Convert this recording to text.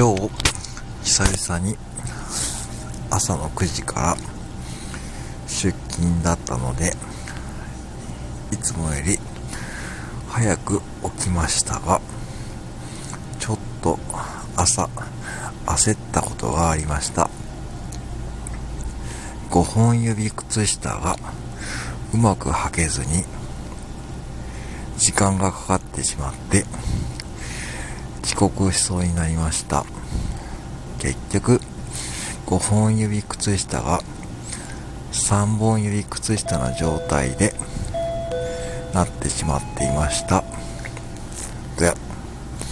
今日久々に朝の9時から出勤だったのでいつもより早く起きましたがちょっと朝焦ったことがありました。5本指靴下がうまく履けずに時間がかかってしまって遅刻しそうになりました結局5本指靴下が3本指靴下の状態でなってしまっていました。